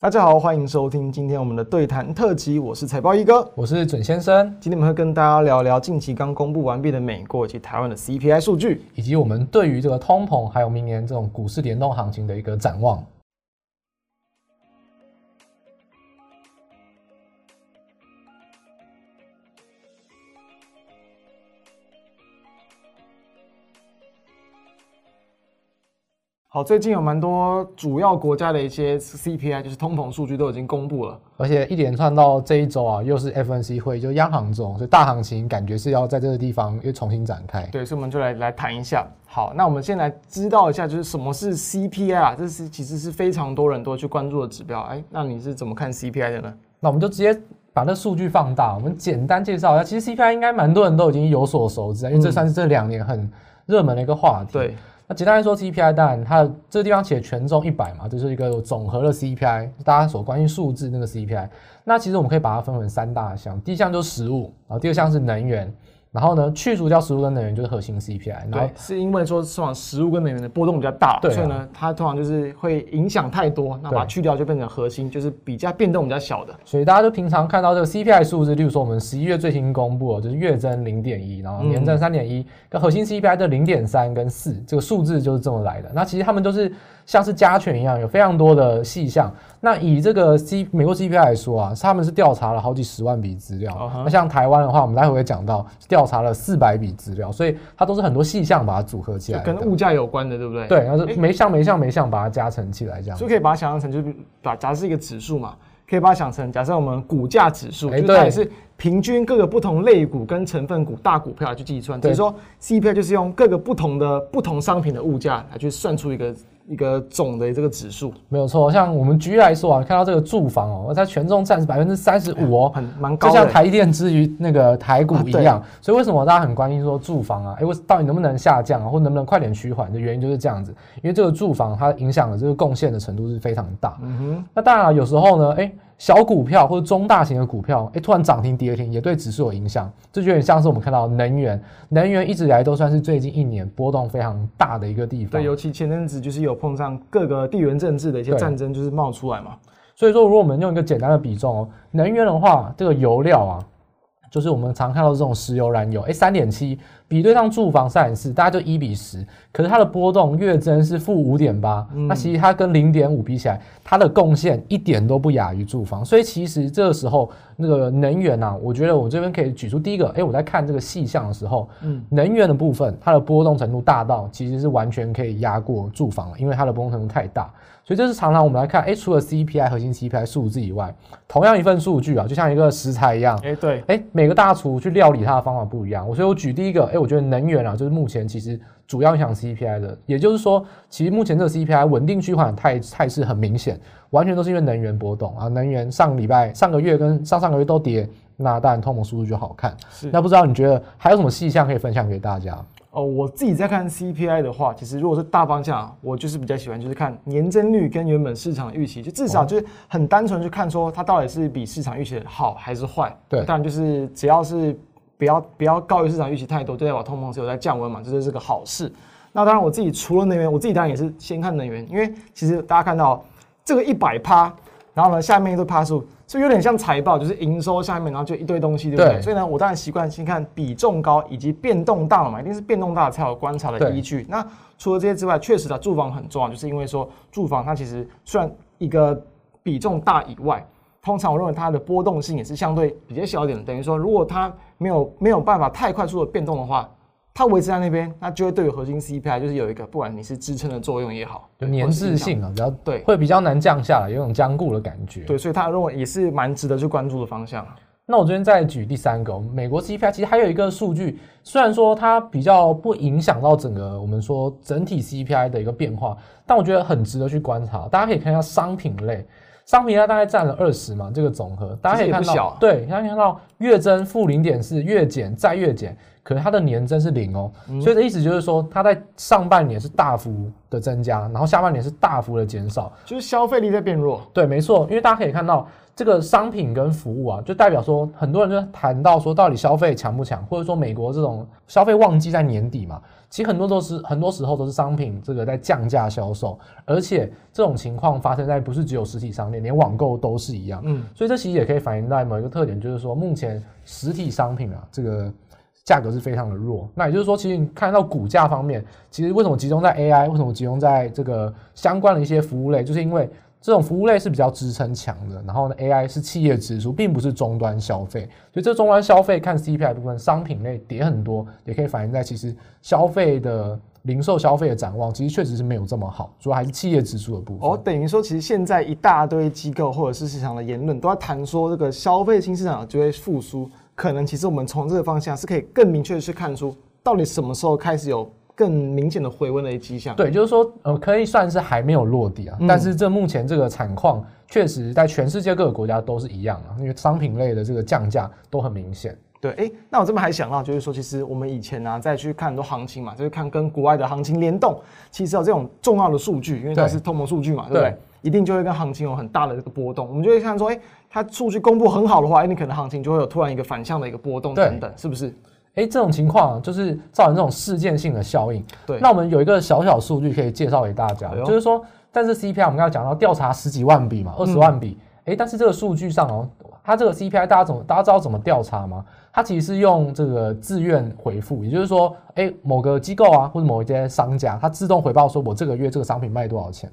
大家好，欢迎收听今天我们的对谈特辑，我是财报一哥，我是准先生。今天我们会跟大家聊聊近期刚公布完毕的美国以及台湾的 CPI 数据，以及我们对于这个通膨还有明年这种股市联动行情的一个展望。好，最近有蛮多主要国家的一些 CPI，就是通膨数据都已经公布了，而且一连串到这一周啊，又是 FNC 会议，就央行中，所以大行情感觉是要在这个地方又重新展开。对，所以我们就来来谈一下。好，那我们先来知道一下，就是什么是 CPI 啊？这是其实是非常多人都去关注的指标。哎，那你是怎么看 CPI 的呢？那我们就直接把那数据放大，我们简单介绍一下。其实 CPI 应该蛮多人都已经有所熟知，因为这算是这两年很热门的一个话题。对。那简单来说，CPI 当然它这个地方写权重一百嘛，就是一个总和的 CPI，大家所关心数字那个 CPI。那其实我们可以把它分为三大项，第一项就是食物，然后第二项是能源。然后呢，去除掉食物跟能源就是核心 CPI。对，是因为说通常食物跟能源的波动比较大，对啊，所以呢，它通常就是会影响太多，那把它去掉就变成核心，就是比较变动比较小的。所以大家就平常看到这个 CPI 数字，例如说我们十一月最新公布的，就是月增零点一，然后年增三点一，跟核心 CPI 的零点三跟四，这个数字就是这么来的。那其实他们都是。像是加权一样，有非常多的细项。那以这个 C 美国 CPI 来说啊，他们是调查了好几十万笔资料。Uh huh. 那像台湾的话，我们待会会讲到调查了四百笔资料，所以它都是很多细项把它组合起来，跟物价有关的，对不对？对，然后每项每项每项把它加成起来，这样。就可以把它想象成，就是把假设是一个指数嘛，可以把它想成，假设我们股价指数，欸、就它也是平均各个不同类股跟成分股大股票来去计算。所以对说 CPI 就是用各个不同的不同商品的物价来去算出一个。一个总的这个指数没有错，像我们举例来说啊，看到这个住房哦，它权重占是百分之三十五哦，很蛮高，就像台积电之于那个台股一样。啊、所以为什么大家很关心说住房啊？哎，我到底能不能下降啊，或能不能快点趋缓？的原因就是这样子，因为这个住房它影响的这个贡献的程度是非常大。嗯哼，那当然了，有时候呢，哎。小股票或者中大型的股票，哎，突然涨停跌停，也对指数有影响。这就有点像是我们看到能源，能源一直以来都算是最近一年波动非常大的一个地方。对，尤其前阵子就是有碰上各个地缘政治的一些战争，就是冒出来嘛。所以说，如果我们用一个简单的比重哦，能源的话，这个油料啊，就是我们常看到这种石油、燃油，哎，三点七。比对上住房三点四，大家就一比十，可是它的波动月增是负五点八，那其实它跟零点五比起来，它的贡献一点都不亚于住房，所以其实这个时候那个能源啊，我觉得我这边可以举出第一个，哎、欸，我在看这个细项的时候，嗯，能源的部分它的波动程度大到其实是完全可以压过住房了，因为它的波动程度太大，所以这是常常我们来看，哎、欸，除了 CPI 核心 CPI 数字以外，同样一份数据啊，就像一个食材一样，哎、欸，对，哎、欸，每个大厨去料理它的方法不一样，所以我举第一个，哎、欸。我觉得能源啊，就是目前其实主要影响 CPI 的，也就是说，其实目前这个 CPI 稳定趋缓态态势很明显，完全都是因为能源波动啊。能源上个礼拜、上个月跟上上个月都跌，那当然通膨速度就好看。是，那不知道你觉得还有什么细项可以分享给大家？哦，我自己在看 CPI 的话，其实如果是大方向，我就是比较喜欢就是看年增率跟原本市场预期，就至少就是很单纯去看说它到底是比市场预期的好还是坏。对，当然就是只要是。不要不要高于市场预期太多，就代表通膨是有在降温嘛，这就是个好事。那当然，我自己除了能源，我自己当然也是先看能源，因为其实大家看到这个一百趴，然后呢下面一堆趴数，是有点像财报，就是营收下面然后就一堆东西，对不对？对，所以呢，我当然习惯先看比重高以及变动大了嘛，一定是变动大才有观察的依据。那除了这些之外，确实的住房很重要，就是因为说住房它其实算一个比重大以外。通常我认为它的波动性也是相对比较小一点的，等于说如果它没有没有办法太快速的变动的话，它维持在那边，那就会对于核心 CPI 就是有一个不管你是支撑的作用也好，就粘滞性啊，比较对，会比较难降下来，有种僵固的感觉。对，所以他认为也是蛮值得去关注的方向。那我这边再举第三个，美国 CPI 其实还有一个数据，虽然说它比较不影响到整个我们说整体 CPI 的一个变化，但我觉得很值得去观察。大家可以看一下商品类。商品它大概占了二十嘛，这个总和大家可以看到，对，大家可以看到月增负零点四，月减再月减，可是它的年增是零哦，所以的意思就是说，它在上半年是大幅的增加，然后下半年是大幅的减少，就是消费力在变弱。对，没错，因为大家可以看到这个商品跟服务啊，就代表说很多人就谈到说，到底消费强不强，或者说美国这种消费旺季在年底嘛，其实很多都是很多时候都是商品这个在降价销售，而且这种情况发生在不是只有实体商店，连网购都是一样。嗯，所以这其实也可以反映在某一个特点，就是说目前实体商品啊这个。价格是非常的弱，那也就是说，其实你看到股价方面，其实为什么集中在 AI，为什么集中在这个相关的一些服务类，就是因为这种服务类是比较支撑强的，然后呢，AI 是企业指数，并不是终端消费，所以这终端消费看 CPI 部分，商品类跌很多，也可以反映在其实消费的零售消费的展望，其实确实是没有这么好，主要还是企业指数的部分。哦，等于说，其实现在一大堆机构或者是市场的言论都在谈说，这个消费新市场就会复苏。可能其实我们从这个方向是可以更明确的去看出，到底什么时候开始有更明显的回温的迹象。对，就是说，呃，可以算是还没有落地啊。嗯、但是这目前这个产况，确实在全世界各个国家都是一样啊，因为商品类的这个降价都很明显。对，哎、欸，那我这边还想到，就是说，其实我们以前呢、啊，再去看很多行情嘛，就是看跟国外的行情联动，其实有这种重要的数据，因为它是通膨数据嘛，对，对不对？一定就会跟行情有很大的这个波动，我们就会看说，哎、欸，它数据公布很好的话，哎、欸，你可能行情就会有突然一个反向的一个波动等等，是不是？哎、欸，这种情况就是造成这种事件性的效应。对，那我们有一个小小数据可以介绍给大家，哎、就是说，但是 CPI 我们刚才讲到调查十几万笔嘛，二十万笔，哎、但是这个数据上哦，它这个 CPI 大家怎么大家知道怎么调查吗？它其实是用这个自愿回复，也就是说，哎、欸，某个机构啊或者某一些商家，它自动回报说我这个月这个商品卖多少钱。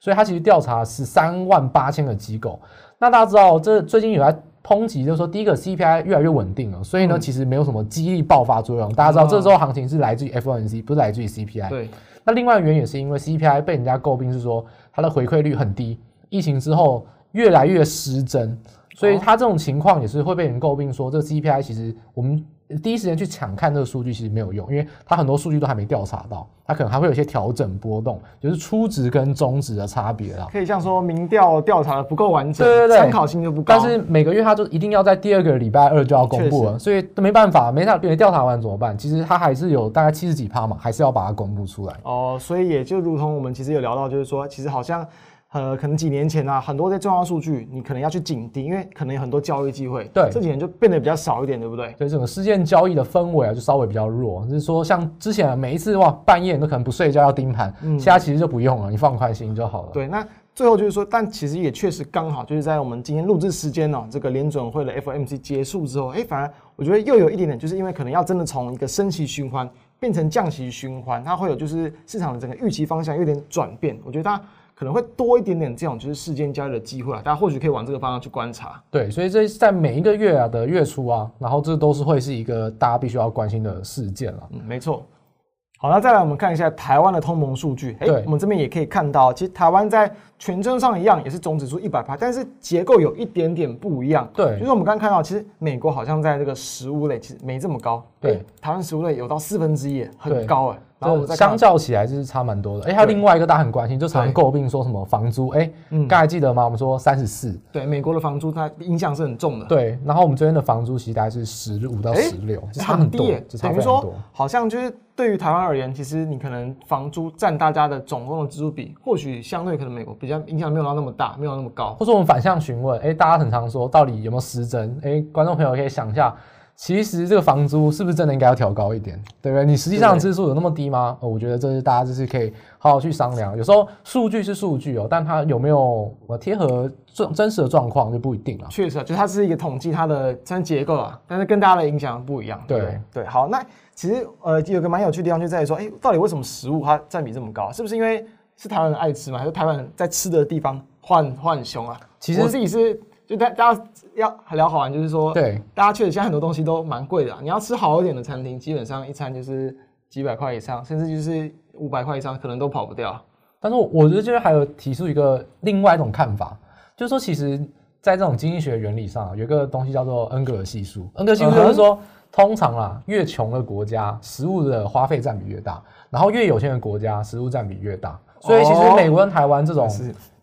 所以他其实调查十三万八千个机构，那大家知道，这最近有在抨击，就是说第一个 CPI 越来越稳定了，所以呢，其实没有什么激励爆发作用。大家知道，这时候行情是来自于 FOMC，不是来自于 CPI。对。那另外的原因也是因为 CPI 被人家诟病是说它的回馈率很低，疫情之后越来越失真，所以它这种情况也是会被人诟病说这个 CPI 其实我们。第一时间去抢看这个数据其实没有用，因为它很多数据都还没调查到，它可能还会有一些调整波动，就是初值跟终值的差别啦。可以像说民调调查的不够完整，对对对，参考性就不高。但是每个月它就一定要在第二个礼拜二就要公布了，所以都没办法，没调没调查完怎么办？其实它还是有大概七十几趴嘛，还是要把它公布出来。哦，所以也就如同我们其实有聊到，就是说其实好像。呃，可能几年前啊，很多的重要数据，你可能要去警惕，因为可能有很多交易机会。对，这几年就变得比较少一点，对不对？所以整个事件交易的氛围啊，就稍微比较弱。就是说，像之前啊，每一次哇，半夜你都可能不睡觉要盯盘，嗯，现在其实就不用了，你放宽心就好了。对，那最后就是说，但其实也确实刚好就是在我们今天录制时间呢，这个联准会的 FOMC 结束之后，哎，反而我觉得又有一点点，就是因为可能要真的从一个升息循环变成降息循环，它会有就是市场的整个预期方向有点转变。我觉得它。可能会多一点点这种就是事件交易的机会啊，大家或许可以往这个方向去观察。对，所以这在每一个月啊的月初啊，然后这都是会是一个大家必须要关心的事件了。嗯，没错。好，那再来我们看一下台湾的通膨数据。哎、欸，我们这边也可以看到，其实台湾在权重上一样也是总指数一百趴，但是结构有一点点不一样。对，就是我们刚刚看到，其实美国好像在这个食物类其实没这么高。对，欸、台湾食物类有到四分之一，很高哎。然后相较起来就是差蛮多的，哎、欸，还有另外一个大家很关心，就常诟病说什么房租，哎、刚才记得吗？我们说三十四，对，美国的房租它影响是很重的，对，然后我们这边的房租其实大概是十五到十六，差很低，等于说好像就是对于台湾而言，其实你可能房租占大家的总共的支出比，或许相对可能美国比较影响没有到那么大，没有那么高，或者我们反向询问，哎、欸，大家很常说到底有没有失真？哎、欸，观众朋友可以想一下。其实这个房租是不是真的应该要调高一点，对不对？你实际上支出有那么低吗？呃，我觉得这是大家就是可以好好去商量。有时候数据是数据哦，但它有没有呃贴合真真实的状况就不一定了。确实，就它是一个统计它的真结构啊，但是跟大家的影响不一样。对对，对，好，那其实呃有个蛮有趣的地方就在于说，哎，到底为什么食物它占比这么高？是不是因为是台湾人爱吃嘛？还是台湾人在吃的地方换换很凶啊？其实我自己是。就大大家要聊好玩，就是说，对，大家确实现在很多东西都蛮贵的啊。你要吃好一点的餐厅，基本上一餐就是几百块以上，甚至就是五百块以上，可能都跑不掉。但是我觉得这边还有提出一个另外一种看法，就是说，其实，在这种经济学原理上，有一个东西叫做恩格尔系数。恩格尔系数就是说，通常啊，越穷的国家，食物的花费占比越大，然后越有钱的国家，食物占比越大。所以，其实美国跟台湾这种。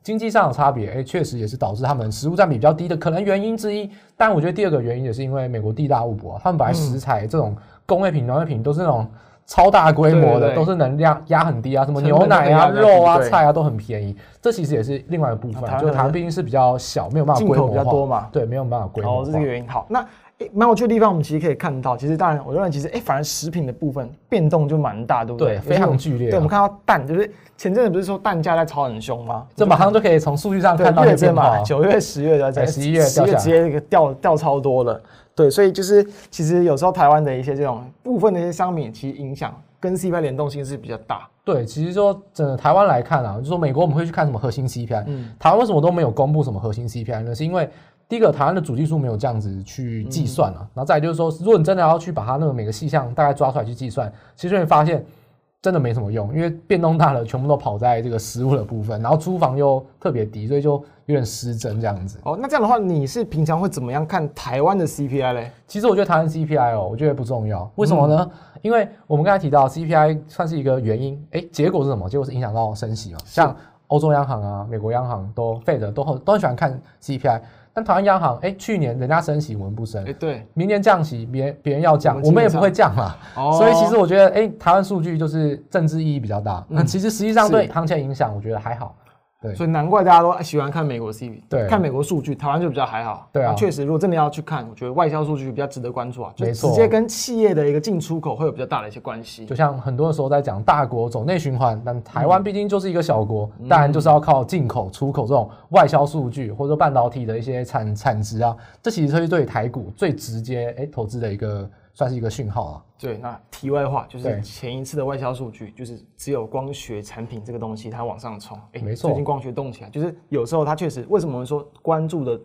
经济上的差别，哎、欸，确实也是导致他们食物占比比较低的可能原因之一。但我觉得第二个原因也是因为美国地大物博，他们本来食材这种工业品、农业品都是那种超大规模的，对对对，都是能量压很低啊，什么牛奶啊、肉啊、菜啊都很便宜。这其实也是另外一个部分，啊、就是台湾毕竟是比较小，没有办法规模化，进口比较多嘛，对，没有办法规模化。哦，这是个原因。好，那。蛮有趣的地方，我们其实可以看到，其实当然，我认为其实哎、欸，反而食品的部分变动就蛮大，对不对？对，非常剧烈。对，我们看到蛋，就是前阵子不是说蛋价在炒很凶吗？这马上就可以从数据上看到月增嘛，九月、十月的在十一月，十月直接那个掉掉超多了。对，所以就是其实有时候台湾的一些这种部分的一些商品，其实影响跟 CPI 联动性是比较大。对，其实说整个台湾来看啊，就是说美国我们会去看什么核心 CPI，嗯，台湾为什么都没有公布什么核心 CPI 呢？是因为第一个，台湾的主计处没有这样子去计算啊，然后再来就是说，如果你真的要去把它那个每个细项大概抓出来去计算，其实会发现真的没什么用，因为变动大了，全部都跑在这个食物的部分，然后租房又特别低，所以就有点失真这样子。哦，那这样的话，你是平常会怎么样看台湾的 CPI 嘞？其实我觉得台湾 CPI 哦，我觉得不重要，为什么呢？嗯、因为我们刚才提到 CPI 算是一个原因，哎，结果是什么？结果是影响到升息嘛，像欧洲央行啊、美国央行都 Fed 都很都很喜欢看 CPI。但台湾央行，哎、欸，去年人家升息，我们不升，哎、欸，对，明年降息，别别人要降，我们也不会降嘛。哦、所以其实我觉得，哎、欸，台湾数据就是政治意义比较大。那、嗯、其实实际上对行情影响，我觉得还好。对，所以难怪大家都喜欢看美国 CPI，对，看美国数据，台湾就比较还好。对啊，确实，如果真的要去看，我觉得外销数据比较值得关注啊，就直接跟企业的一个进出口会有比较大的一些关系。就像很多的时候在讲大国走内循环，但台湾毕竟就是一个小国，嗯、当然就是要靠进口、出口这种外销数据，或者说半导体的一些产产值啊，这其实是对台股最直接哎、欸、投资的一个。算是一个讯号啊。对，那题外话就是前一次的外销数据，就是只有光学产品这个东西它往上冲。哎，没错，最近光学动起来，就是有时候它确实，为什么我们说关注的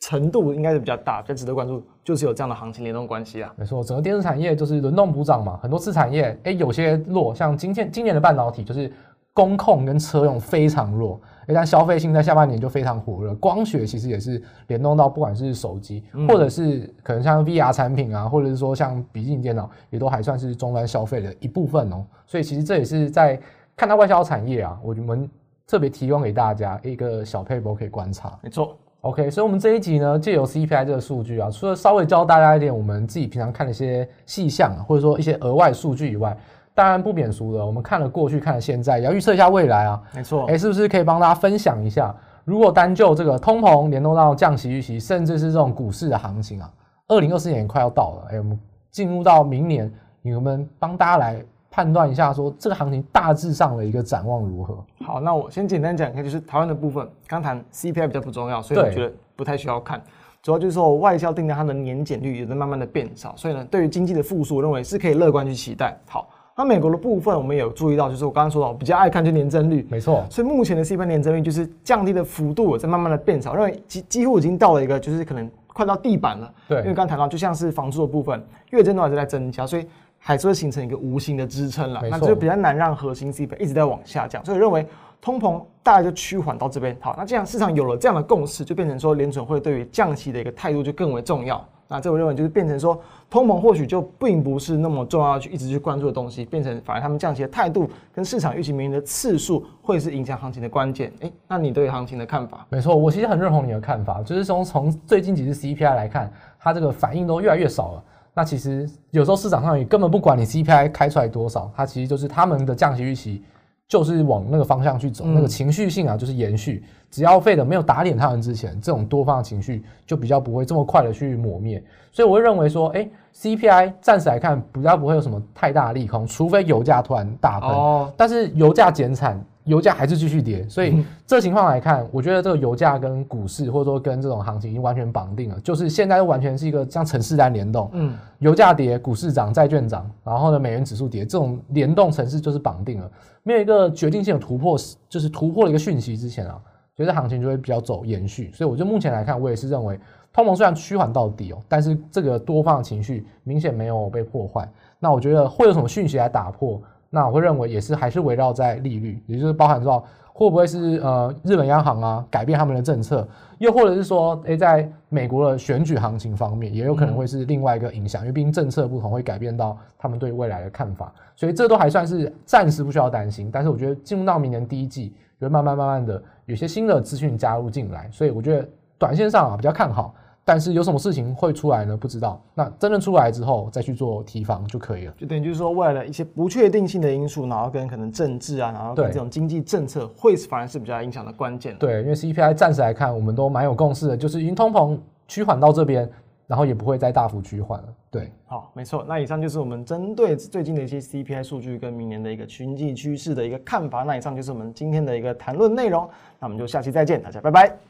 程度应该是比较大，比较值得关注，就是有这样的行情联动关系啊。没错，整个电子产业就是轮动补涨嘛，很多次产业，哎，有些弱，像今天今年的半导体就是。工控跟车用非常弱，一旦消费性在下半年就非常火热。光学其实也是联动到，不管是手机，或者是可能像 VR 产品啊，或者是说像笔记电脑，也都还算是终端消费的一部分哦。所以其实这也是在看到外销产业啊，我们特别提供给大家一个小撇步可以观察。没错，OK，所以我们这一集呢，借由 CPI 这个数据啊，除了稍微教大家一点我们自己平常看的一些细项啊，或者说一些额外数据以外。当然不免俗的，我们看了过去，看了现在，也要预测一下未来啊。没错，哎，是不是可以帮大家分享一下？如果单就这个通膨联动到降息预期，甚至是这种股市的行情啊，二零二四年快要到了，哎，我们进入到明年，你们帮大家来判断一下，说这个行情大致上的一个展望如何？好，那我先简单讲一下，就是台湾的部分，刚谈 CPI 比较不重要，所以我觉得不太需要看。主要就是说外销订单它的年减率也在慢慢的变少，所以呢，对于经济的复苏，我认为是可以乐观去期待。好。那美国的部分，我们也有注意到，就是我刚刚说到，比较爱看就年增率，没错。所以目前的 CPI 年增率就是降低的幅度在慢慢的变少，认为几几乎已经到了一个就是可能快到地板了。对，因为刚刚谈到，就像是房租的部分，月增都还是在增加，所以还是会形成一个无形的支撑了。那就比较难让核心 CPI 一直在往下降，所以认为通膨大概就趋缓到这边。好，那这样市场有了这样的共识，就变成说联准会对于降息的一个态度就更为重要。那这我认为就是变成说，通膨或许就并不是那么重要去一直去关注的东西，变成反而他们降息的态度跟市场预期明年的次数会是影响行情的关键。哎，那你对行情的看法？没错，我其实很认同你的看法，就是从从最近几次 CPI 来看，它这个反应都越来越少了。那其实有时候市场上也根本不管你 CPI 开出来多少，它其实就是他们的降息预期。就是往那个方向去走，那个情绪性啊，就是延续。只要 Fed 没有打脸他们之前，这种多方的情绪就比较不会这么快的去磨灭。所以我会认为说，哎，CPI 暂时来看比较不会有什么太大的利空，除非油价突然大喷。但是油价减产。油价还是继续跌，所以这情况来看，我觉得这个油价跟股市或者说跟这种行情已经完全绑定了，就是现在完全是一个像城市单联动，嗯，油价跌，股市涨，债券涨，然后呢，美元指数跌，这种联动城市就是绑定了，没有一个决定性的突破，就是突破了一个讯息之前啊，所以这行情就会比较走延续，所以我就目前来看，我也是认为通膨虽然趋缓到底哦，但是这个多方的情绪明显没有被破坏，那我觉得会有什么讯息来打破？那我会认为也是还是围绕在利率，也就是包含说会不会是呃日本央行啊改变他们的政策，又或者是说诶在美国的选举行情方面也有可能会是另外一个影响，因为毕竟政策不同会改变到他们对未来的看法，所以这都还算是暂时不需要担心。但是我觉得进入到明年第一季，会慢慢慢慢的有些新的资讯加入进来，所以我觉得短线上啊比较看好。但是有什么事情会出来呢？不知道。那真正出来之后再去做提防就可以了。就等于就是说，未来的一些不确定性的因素，然后跟可能政治啊，然后跟这种经济政策，会反而是比较影响的关键。对，因为 CPI 暂时来看，我们都蛮有共识的，就是已经通膨趋缓到这边。然后也不会再大幅趋缓了。对，好，没错。那以上就是我们针对最近的一些 CPI 数据跟明年的一个经济趋势的一个看法。那以上就是我们今天的一个谈论内容。那我们就下期再见，大家拜拜。